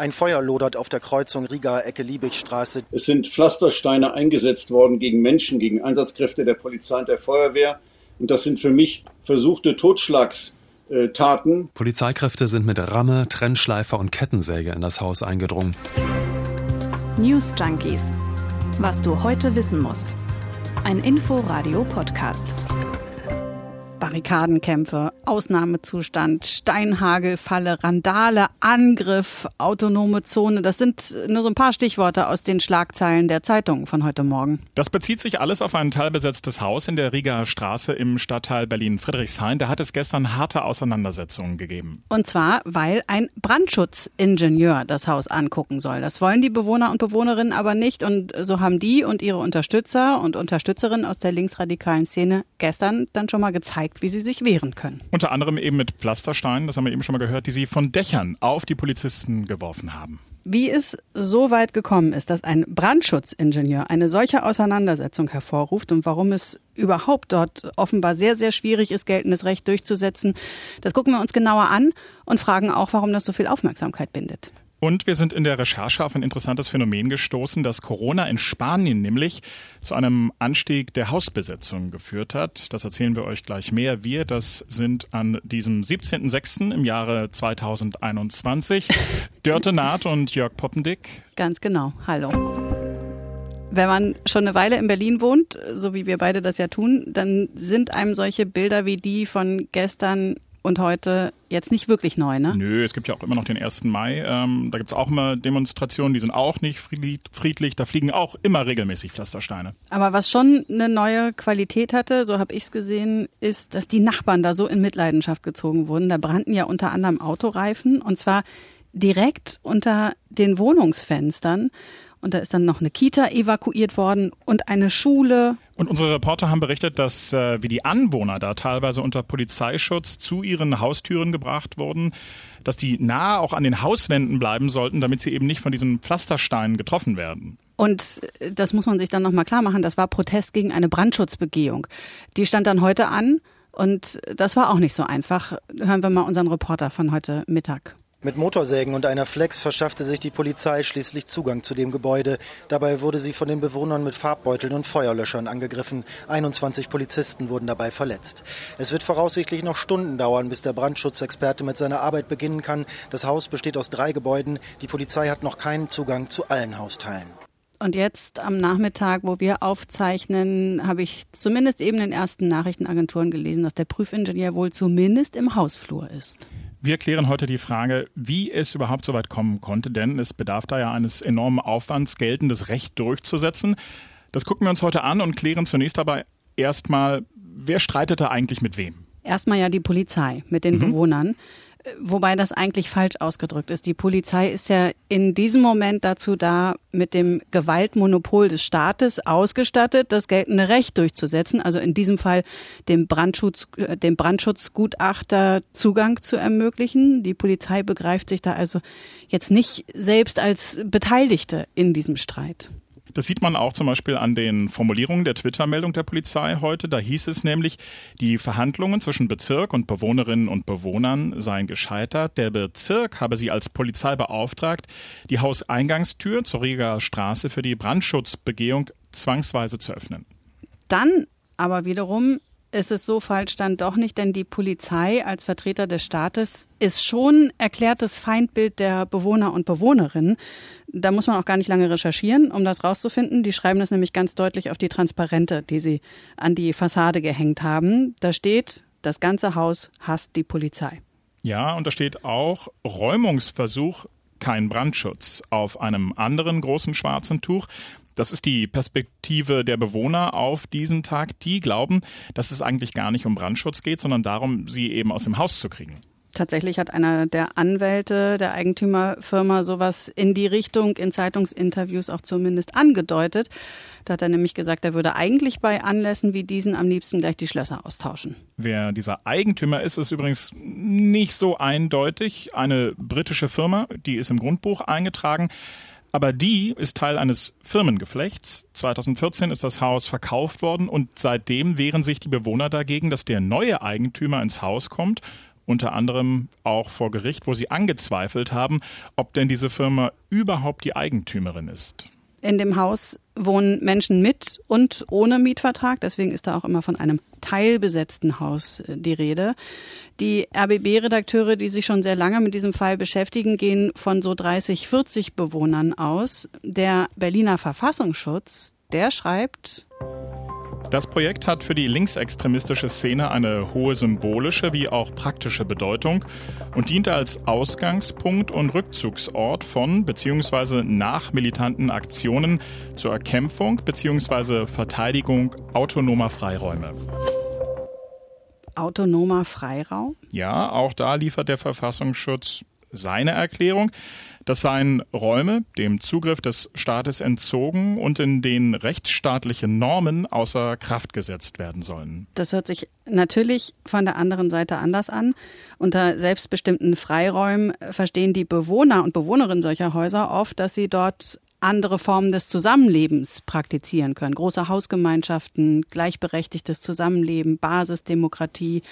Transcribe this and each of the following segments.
Ein Feuer lodert auf der Kreuzung Riga-Ecke-Liebigstraße. Es sind Pflastersteine eingesetzt worden gegen Menschen, gegen Einsatzkräfte der Polizei und der Feuerwehr. Und das sind für mich versuchte Totschlagstaten. Polizeikräfte sind mit Ramme, Trennschleifer und Kettensäge in das Haus eingedrungen. News Junkies. Was du heute wissen musst. Ein Info-Radio-Podcast. Barrikadenkämpfe, Ausnahmezustand, Steinhagelfalle, Randale, Angriff, autonome Zone. Das sind nur so ein paar Stichworte aus den Schlagzeilen der Zeitungen von heute Morgen. Das bezieht sich alles auf ein teilbesetztes Haus in der Riga Straße im Stadtteil Berlin-Friedrichshain. Da hat es gestern harte Auseinandersetzungen gegeben. Und zwar, weil ein Brandschutzingenieur das Haus angucken soll. Das wollen die Bewohner und Bewohnerinnen aber nicht. Und so haben die und ihre Unterstützer und Unterstützerinnen aus der linksradikalen Szene gestern dann schon mal gezeigt, gezeigt, wie sie sich wehren können. Unter anderem eben mit Pflastersteinen, das haben wir eben schon mal gehört, die sie von Dächern auf die Polizisten geworfen haben. Wie es so weit gekommen ist, dass ein Brandschutzingenieur eine solche Auseinandersetzung hervorruft und warum es überhaupt dort offenbar sehr, sehr schwierig ist, geltendes Recht durchzusetzen, das gucken wir uns genauer an und fragen auch, warum das so viel Aufmerksamkeit bindet. Und wir sind in der Recherche auf ein interessantes Phänomen gestoßen, dass Corona in Spanien nämlich zu einem Anstieg der Hausbesetzung geführt hat. Das erzählen wir euch gleich mehr. Wir, das sind an diesem 17.06. im Jahre 2021 Dörte Naht und Jörg Poppendick. Ganz genau. Hallo. Wenn man schon eine Weile in Berlin wohnt, so wie wir beide das ja tun, dann sind einem solche Bilder wie die von gestern und heute jetzt nicht wirklich neu, ne? Nö, es gibt ja auch immer noch den 1. Mai. Ähm, da gibt es auch immer Demonstrationen, die sind auch nicht friedlich. Da fliegen auch immer regelmäßig Pflastersteine. Aber was schon eine neue Qualität hatte, so habe ich es gesehen, ist, dass die Nachbarn da so in Mitleidenschaft gezogen wurden. Da brannten ja unter anderem Autoreifen und zwar direkt unter den Wohnungsfenstern. Und da ist dann noch eine Kita evakuiert worden und eine Schule. Und unsere Reporter haben berichtet, dass äh, wie die Anwohner da teilweise unter Polizeischutz zu ihren Haustüren gebracht wurden, dass die nahe auch an den Hauswänden bleiben sollten, damit sie eben nicht von diesen Pflastersteinen getroffen werden. Und äh, das muss man sich dann nochmal klar machen, das war Protest gegen eine Brandschutzbegehung. Die stand dann heute an und das war auch nicht so einfach. Hören wir mal unseren Reporter von heute Mittag. Mit Motorsägen und einer Flex verschaffte sich die Polizei schließlich Zugang zu dem Gebäude. Dabei wurde sie von den Bewohnern mit Farbbeuteln und Feuerlöschern angegriffen. 21 Polizisten wurden dabei verletzt. Es wird voraussichtlich noch Stunden dauern, bis der Brandschutzexperte mit seiner Arbeit beginnen kann. Das Haus besteht aus drei Gebäuden. Die Polizei hat noch keinen Zugang zu allen Hausteilen. Und jetzt am Nachmittag, wo wir aufzeichnen, habe ich zumindest eben in den ersten Nachrichtenagenturen gelesen, dass der Prüfingenieur wohl zumindest im Hausflur ist. Wir klären heute die Frage, wie es überhaupt so weit kommen konnte, denn es bedarf da ja eines enormen Aufwands, geltendes Recht durchzusetzen. Das gucken wir uns heute an und klären zunächst dabei erstmal, wer streitet da eigentlich mit wem? Erstmal ja die Polizei mit den mhm. Bewohnern. Wobei das eigentlich falsch ausgedrückt ist. Die Polizei ist ja in diesem Moment dazu da, mit dem Gewaltmonopol des Staates ausgestattet, das geltende Recht durchzusetzen. Also in diesem Fall dem, Brandschutz, äh, dem Brandschutzgutachter Zugang zu ermöglichen. Die Polizei begreift sich da also jetzt nicht selbst als Beteiligte in diesem Streit. Das sieht man auch zum Beispiel an den Formulierungen der Twitter-Meldung der Polizei heute. Da hieß es nämlich, die Verhandlungen zwischen Bezirk und Bewohnerinnen und Bewohnern seien gescheitert. Der Bezirk habe sie als Polizei beauftragt, die Hauseingangstür zur Rieger Straße für die Brandschutzbegehung zwangsweise zu öffnen. Dann aber wiederum ist es so falsch dann doch nicht, denn die Polizei als Vertreter des Staates ist schon erklärtes Feindbild der Bewohner und Bewohnerinnen. Da muss man auch gar nicht lange recherchieren, um das rauszufinden. Die schreiben das nämlich ganz deutlich auf die Transparente, die sie an die Fassade gehängt haben. Da steht, das ganze Haus hasst die Polizei. Ja, und da steht auch Räumungsversuch, kein Brandschutz auf einem anderen großen schwarzen Tuch. Das ist die Perspektive der Bewohner auf diesen Tag. Die glauben, dass es eigentlich gar nicht um Brandschutz geht, sondern darum, sie eben aus dem Haus zu kriegen. Tatsächlich hat einer der Anwälte der Eigentümerfirma sowas in die Richtung in Zeitungsinterviews auch zumindest angedeutet. Da hat er nämlich gesagt, er würde eigentlich bei Anlässen wie diesen am liebsten gleich die Schlösser austauschen. Wer dieser Eigentümer ist, ist übrigens nicht so eindeutig. Eine britische Firma, die ist im Grundbuch eingetragen. Aber die ist Teil eines Firmengeflechts. 2014 ist das Haus verkauft worden und seitdem wehren sich die Bewohner dagegen, dass der neue Eigentümer ins Haus kommt unter anderem auch vor Gericht, wo sie angezweifelt haben, ob denn diese Firma überhaupt die Eigentümerin ist. In dem Haus wohnen Menschen mit und ohne Mietvertrag. Deswegen ist da auch immer von einem teilbesetzten Haus äh, die Rede. Die RBB-Redakteure, die sich schon sehr lange mit diesem Fall beschäftigen, gehen von so 30, 40 Bewohnern aus. Der Berliner Verfassungsschutz, der schreibt, das Projekt hat für die linksextremistische Szene eine hohe symbolische wie auch praktische Bedeutung und dient als Ausgangspunkt und Rückzugsort von bzw. nach militanten Aktionen zur Erkämpfung bzw. Verteidigung autonomer Freiräume. Autonomer Freiraum? Ja, auch da liefert der Verfassungsschutz seine Erklärung. Das seien Räume dem Zugriff des Staates entzogen und in denen rechtsstaatliche Normen außer Kraft gesetzt werden sollen. Das hört sich natürlich von der anderen Seite anders an. Unter selbstbestimmten Freiräumen verstehen die Bewohner und Bewohnerinnen solcher Häuser oft, dass sie dort andere Formen des Zusammenlebens praktizieren können. Große Hausgemeinschaften, gleichberechtigtes Zusammenleben, Basisdemokratie,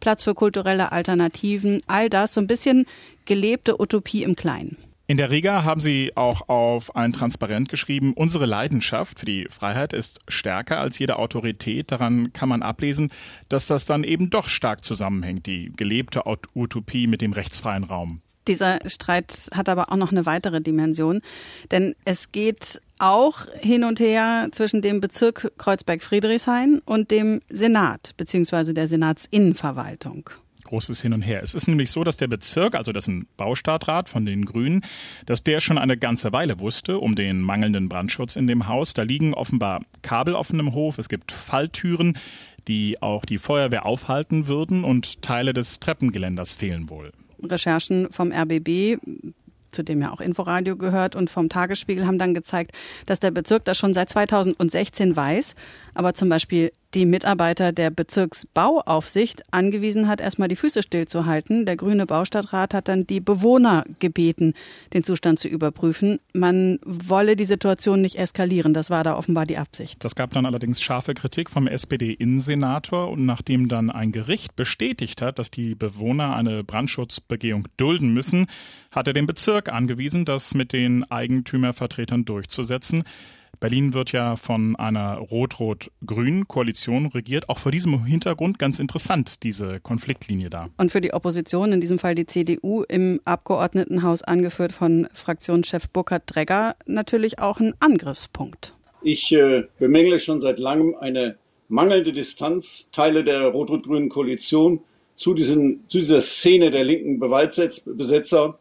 Platz für kulturelle Alternativen, all das so ein bisschen gelebte Utopie im Kleinen. In der Riga haben sie auch auf ein Transparent geschrieben, unsere Leidenschaft für die Freiheit ist stärker als jede Autorität. Daran kann man ablesen, dass das dann eben doch stark zusammenhängt, die gelebte Utopie mit dem rechtsfreien Raum. Dieser Streit hat aber auch noch eine weitere Dimension, denn es geht auch hin und her zwischen dem Bezirk Kreuzberg-Friedrichshain und dem Senat bzw. der Senatsinnenverwaltung großes Hin und Her. Es ist nämlich so, dass der Bezirk, also das ist ein Baustadtrat von den Grünen, dass der schon eine ganze Weile wusste um den mangelnden Brandschutz in dem Haus. Da liegen offenbar Kabel auf dem Hof, es gibt Falltüren, die auch die Feuerwehr aufhalten würden und Teile des Treppengeländers fehlen wohl. Recherchen vom RBB zu dem ja auch Inforadio gehört und vom Tagesspiegel haben dann gezeigt, dass der Bezirk das schon seit 2016 weiß, aber zum Beispiel die Mitarbeiter der Bezirksbauaufsicht angewiesen hat, erstmal die Füße stillzuhalten. Der grüne Baustadtrat hat dann die Bewohner gebeten, den Zustand zu überprüfen. Man wolle die Situation nicht eskalieren. Das war da offenbar die Absicht. Das gab dann allerdings scharfe Kritik vom SPD-Innensenator und nachdem dann ein Gericht bestätigt hat, dass die Bewohner eine Brandschutzbegehung dulden müssen, hat er den Bezirk angewiesen, das mit den Eigentümervertretern durchzusetzen. Berlin wird ja von einer rot-rot-grünen Koalition regiert. Auch vor diesem Hintergrund ganz interessant, diese Konfliktlinie da. Und für die Opposition, in diesem Fall die CDU im Abgeordnetenhaus angeführt von Fraktionschef Burkhard Dregger, natürlich auch ein Angriffspunkt. Ich äh, bemängle schon seit langem eine mangelnde Distanz Teile der rot-rot-grünen Koalition zu, diesen, zu dieser Szene der linken Gewaltbesetzer.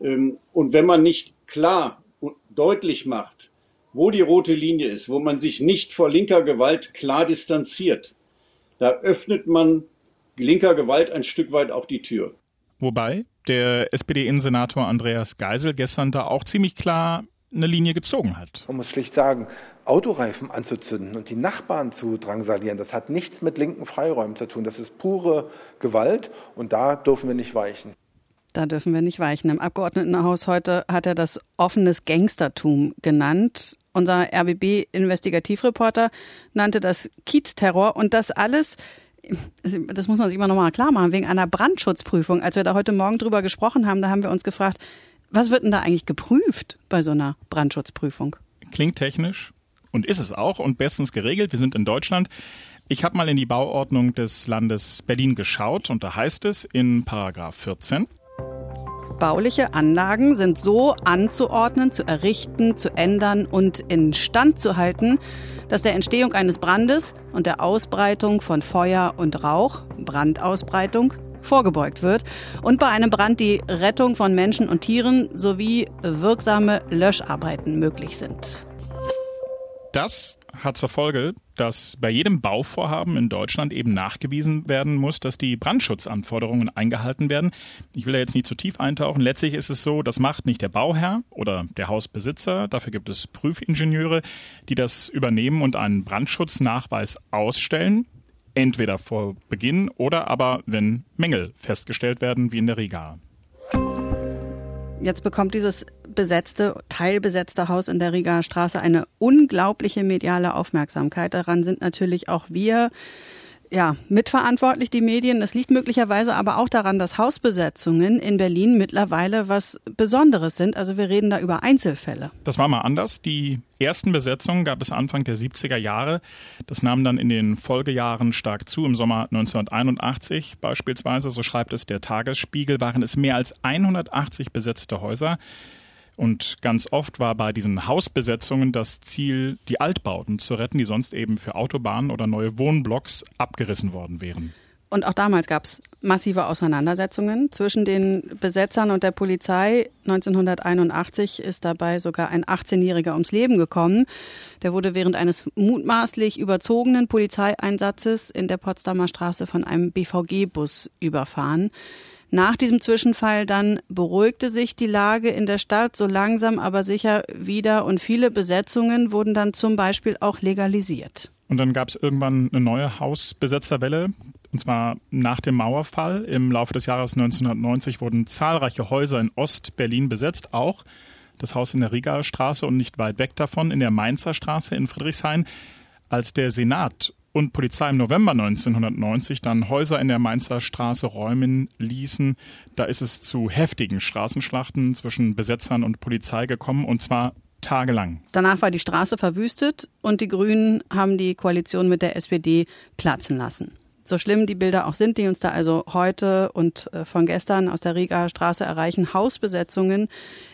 Ähm, und wenn man nicht klar und deutlich macht, wo die rote Linie ist, wo man sich nicht vor linker Gewalt klar distanziert, da öffnet man linker Gewalt ein Stück weit auch die Tür. Wobei der SPD-Innensenator Andreas Geisel gestern da auch ziemlich klar eine Linie gezogen hat. Man muss schlicht sagen, Autoreifen anzuzünden und die Nachbarn zu drangsalieren, das hat nichts mit linken Freiräumen zu tun. Das ist pure Gewalt und da dürfen wir nicht weichen. Da dürfen wir nicht weichen. Im Abgeordnetenhaus heute hat er das offenes Gangstertum genannt. Unser RBB-Investigativreporter nannte das Kiezterror und das alles das muss man sich immer noch mal klar machen, wegen einer Brandschutzprüfung. Als wir da heute Morgen drüber gesprochen haben, da haben wir uns gefragt, was wird denn da eigentlich geprüft bei so einer Brandschutzprüfung? Klingt technisch und ist es auch und bestens geregelt. Wir sind in Deutschland. Ich habe mal in die Bauordnung des Landes Berlin geschaut und da heißt es in Paragraph 14, Bauliche Anlagen sind so anzuordnen, zu errichten, zu ändern und in Stand zu halten, dass der Entstehung eines Brandes und der Ausbreitung von Feuer und Rauch, Brandausbreitung, vorgebeugt wird und bei einem Brand die Rettung von Menschen und Tieren sowie wirksame Löscharbeiten möglich sind. Das hat zur Folge, dass bei jedem Bauvorhaben in Deutschland eben nachgewiesen werden muss, dass die Brandschutzanforderungen eingehalten werden. Ich will da jetzt nicht zu tief eintauchen. Letztlich ist es so, das macht nicht der Bauherr oder der Hausbesitzer. Dafür gibt es Prüfingenieure, die das übernehmen und einen Brandschutznachweis ausstellen. Entweder vor Beginn oder aber, wenn Mängel festgestellt werden, wie in der Riga. Jetzt bekommt dieses besetzte, teilbesetzte Haus in der Rigaer Straße eine unglaubliche mediale Aufmerksamkeit. Daran sind natürlich auch wir ja, mitverantwortlich, die Medien. Das liegt möglicherweise aber auch daran, dass Hausbesetzungen in Berlin mittlerweile was Besonderes sind. Also wir reden da über Einzelfälle. Das war mal anders. Die ersten Besetzungen gab es Anfang der 70er Jahre. Das nahm dann in den Folgejahren stark zu. Im Sommer 1981 beispielsweise, so schreibt es der Tagesspiegel, waren es mehr als 180 besetzte Häuser. Und ganz oft war bei diesen Hausbesetzungen das Ziel, die Altbauten zu retten, die sonst eben für Autobahnen oder neue Wohnblocks abgerissen worden wären. Und auch damals gab es massive Auseinandersetzungen zwischen den Besetzern und der Polizei. 1981 ist dabei sogar ein 18-Jähriger ums Leben gekommen. Der wurde während eines mutmaßlich überzogenen Polizeieinsatzes in der Potsdamer Straße von einem BVG-Bus überfahren. Nach diesem Zwischenfall dann beruhigte sich die Lage in der Stadt so langsam aber sicher wieder und viele Besetzungen wurden dann zum Beispiel auch legalisiert. Und dann gab es irgendwann eine neue Hausbesetzerwelle. Und zwar nach dem Mauerfall. Im Laufe des Jahres 1990 wurden zahlreiche Häuser in Ost-Berlin besetzt, auch das Haus in der Rigaer Straße und nicht weit weg davon in der Mainzer Straße in Friedrichshain. Als der Senat und Polizei im November 1990 dann Häuser in der Mainzer Straße räumen ließen. Da ist es zu heftigen Straßenschlachten zwischen Besetzern und Polizei gekommen und zwar tagelang. Danach war die Straße verwüstet und die Grünen haben die Koalition mit der SPD platzen lassen. So schlimm die Bilder auch sind, die uns da also heute und äh, von gestern aus der Rigaer Straße erreichen, Hausbesetzungen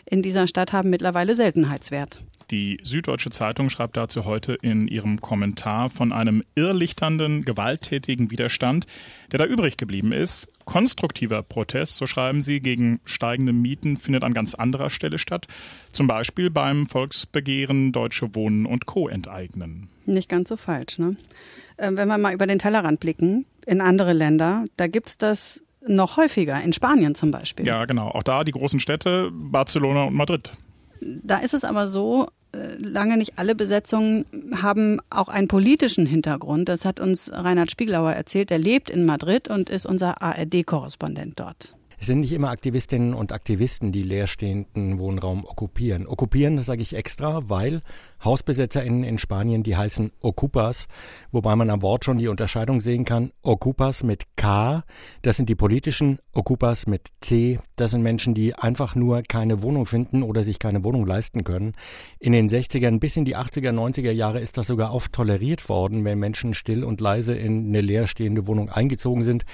in dieser Stadt haben mittlerweile Seltenheitswert. Die Süddeutsche Zeitung schreibt dazu heute in ihrem Kommentar von einem irrlichternden, gewalttätigen Widerstand, der da übrig geblieben ist. Konstruktiver Protest, so schreiben sie, gegen steigende Mieten findet an ganz anderer Stelle statt. Zum Beispiel beim Volksbegehren Deutsche Wohnen und Co. enteignen. Nicht ganz so falsch, ne? Ähm, wenn wir mal über den Tellerrand blicken, in andere Länder, da gibt's das noch häufiger, in Spanien zum Beispiel. Ja, genau. Auch da die großen Städte, Barcelona und Madrid. Da ist es aber so, lange nicht alle Besetzungen haben auch einen politischen Hintergrund. Das hat uns Reinhard Spieglauer erzählt. Er lebt in Madrid und ist unser ARD-Korrespondent dort. Es sind nicht immer Aktivistinnen und Aktivisten, die leerstehenden Wohnraum okkupieren. Okkupieren, sage ich extra, weil HausbesetzerInnen in Spanien, die heißen Ocupas, wobei man am Wort schon die Unterscheidung sehen kann. Ocupas mit K, das sind die politischen, Ocupas mit C, das sind Menschen, die einfach nur keine Wohnung finden oder sich keine Wohnung leisten können. In den 60ern bis in die 80er, 90er Jahre ist das sogar oft toleriert worden, wenn Menschen still und leise in eine leerstehende Wohnung eingezogen sind.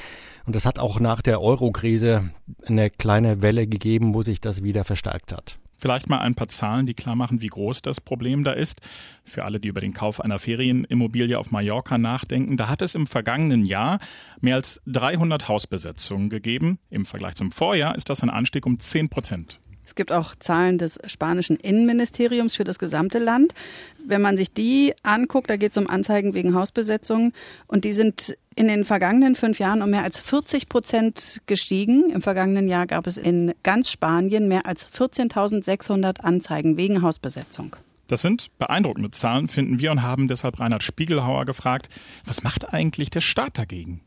Und es hat auch nach der Euro-Krise eine kleine Welle gegeben, wo sich das wieder verstärkt hat. Vielleicht mal ein paar Zahlen, die klar machen, wie groß das Problem da ist. Für alle, die über den Kauf einer Ferienimmobilie auf Mallorca nachdenken, da hat es im vergangenen Jahr mehr als 300 Hausbesetzungen gegeben. Im Vergleich zum Vorjahr ist das ein Anstieg um 10 Prozent. Es gibt auch Zahlen des spanischen Innenministeriums für das gesamte Land. Wenn man sich die anguckt, da geht es um Anzeigen wegen Hausbesetzungen und die sind in den vergangenen fünf Jahren um mehr als 40 Prozent gestiegen. Im vergangenen Jahr gab es in ganz Spanien mehr als 14.600 Anzeigen wegen Hausbesetzung. Das sind beeindruckende Zahlen, finden wir, und haben deshalb Reinhard Spiegelhauer gefragt, was macht eigentlich der Staat dagegen?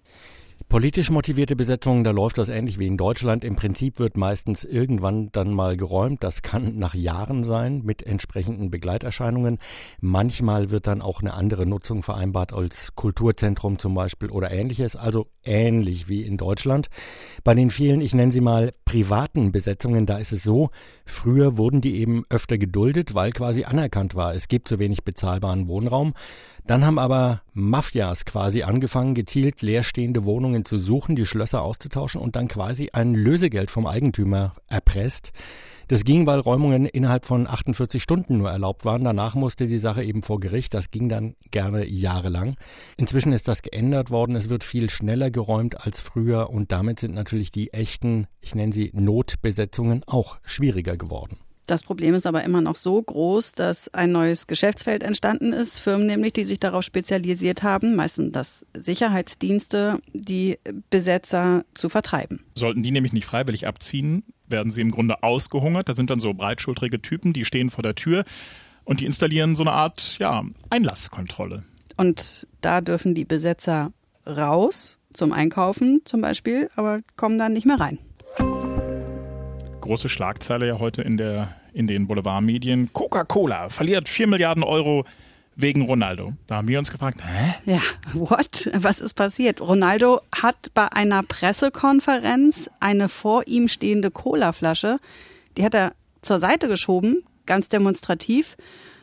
Politisch motivierte Besetzungen, da läuft das ähnlich wie in Deutschland. Im Prinzip wird meistens irgendwann dann mal geräumt. Das kann nach Jahren sein mit entsprechenden Begleiterscheinungen. Manchmal wird dann auch eine andere Nutzung vereinbart als Kulturzentrum zum Beispiel oder ähnliches. Also ähnlich wie in Deutschland. Bei den vielen, ich nenne sie mal privaten Besetzungen, da ist es so, früher wurden die eben öfter geduldet, weil quasi anerkannt war, es gibt zu wenig bezahlbaren Wohnraum. Dann haben aber Mafias quasi angefangen, gezielt leerstehende Wohnungen zu suchen, die Schlösser auszutauschen und dann quasi ein Lösegeld vom Eigentümer erpresst. Das ging, weil Räumungen innerhalb von 48 Stunden nur erlaubt waren. Danach musste die Sache eben vor Gericht. Das ging dann gerne jahrelang. Inzwischen ist das geändert worden. Es wird viel schneller geräumt als früher und damit sind natürlich die echten, ich nenne sie Notbesetzungen, auch schwieriger geworden. Das Problem ist aber immer noch so groß, dass ein neues Geschäftsfeld entstanden ist. Firmen nämlich, die sich darauf spezialisiert haben, meistens das Sicherheitsdienste, die Besetzer zu vertreiben. Sollten die nämlich nicht freiwillig abziehen, werden sie im Grunde ausgehungert. Da sind dann so breitschultrige Typen, die stehen vor der Tür und die installieren so eine Art ja, Einlasskontrolle. Und da dürfen die Besetzer raus zum Einkaufen zum Beispiel, aber kommen dann nicht mehr rein große Schlagzeile ja heute in, der, in den Boulevardmedien. Coca-Cola verliert 4 Milliarden Euro wegen Ronaldo. Da haben wir uns gefragt, hä? Ja, what? Was ist passiert? Ronaldo hat bei einer Pressekonferenz eine vor ihm stehende Colaflasche, die hat er zur Seite geschoben, ganz demonstrativ,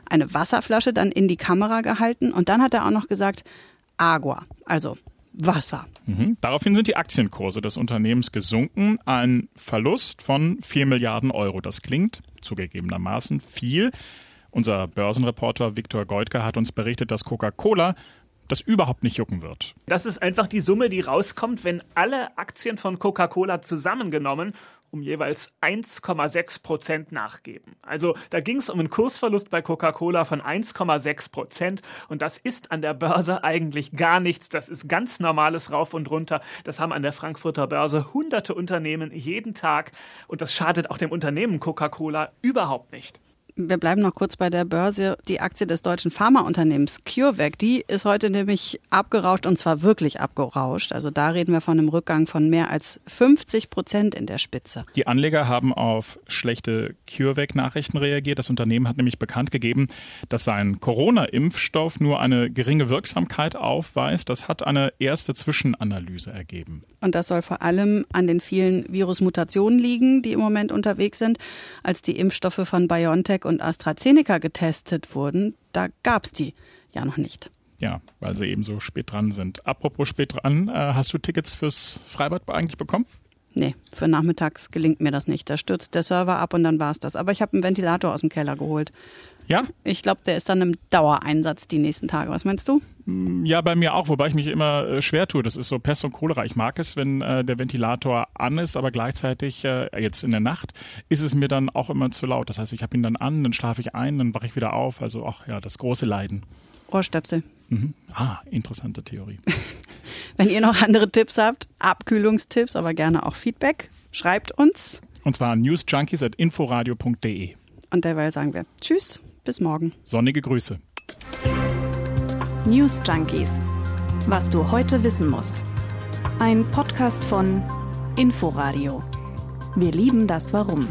eine Wasserflasche dann in die Kamera gehalten und dann hat er auch noch gesagt, Agua, also Wasser. Mhm. Daraufhin sind die Aktienkurse des Unternehmens gesunken. Ein Verlust von 4 Milliarden Euro. Das klingt zugegebenermaßen viel. Unser Börsenreporter Viktor Goldke hat uns berichtet, dass Coca-Cola das überhaupt nicht jucken wird. Das ist einfach die Summe, die rauskommt, wenn alle Aktien von Coca-Cola zusammengenommen um jeweils 1,6 Prozent nachgeben. Also da ging es um einen Kursverlust bei Coca-Cola von 1,6 Prozent und das ist an der Börse eigentlich gar nichts. Das ist ganz normales Rauf und Runter. Das haben an der Frankfurter Börse hunderte Unternehmen jeden Tag und das schadet auch dem Unternehmen Coca-Cola überhaupt nicht. Wir bleiben noch kurz bei der Börse. Die Aktie des deutschen Pharmaunternehmens CureVac, die ist heute nämlich abgerauscht und zwar wirklich abgerauscht. Also da reden wir von einem Rückgang von mehr als 50 Prozent in der Spitze. Die Anleger haben auf schlechte CureVac-Nachrichten reagiert. Das Unternehmen hat nämlich bekannt gegeben, dass sein Corona-Impfstoff nur eine geringe Wirksamkeit aufweist. Das hat eine erste Zwischenanalyse ergeben. Und das soll vor allem an den vielen Virusmutationen liegen, die im Moment unterwegs sind. Als die Impfstoffe von BioNTech BioNTech und AstraZeneca getestet wurden, da gab es die ja noch nicht. Ja, weil sie eben so spät dran sind. Apropos spät dran, äh, hast du Tickets fürs Freibad eigentlich bekommen? Nee, für nachmittags gelingt mir das nicht. Da stürzt der Server ab und dann war es das. Aber ich habe einen Ventilator aus dem Keller geholt. Ja? Ich glaube, der ist dann im Dauereinsatz die nächsten Tage. Was meinst du? Mm, ja, bei mir auch, wobei ich mich immer äh, schwer tue. Das ist so Pest und Cholera. Ich mag es, wenn äh, der Ventilator an ist, aber gleichzeitig äh, jetzt in der Nacht ist es mir dann auch immer zu laut. Das heißt, ich habe ihn dann an, dann schlafe ich ein, dann wache ich wieder auf. Also auch ja, das große Leiden. Ohrstöpsel. Mhm. Ah, interessante Theorie. wenn ihr noch andere Tipps habt, Abkühlungstipps, aber gerne auch Feedback, schreibt uns. Und zwar newsjunkies.inforadio.de. Und derweil sagen wir Tschüss. Bis morgen. Sonnige Grüße. News Junkies. Was du heute wissen musst. Ein Podcast von Inforadio. Wir lieben das Warum.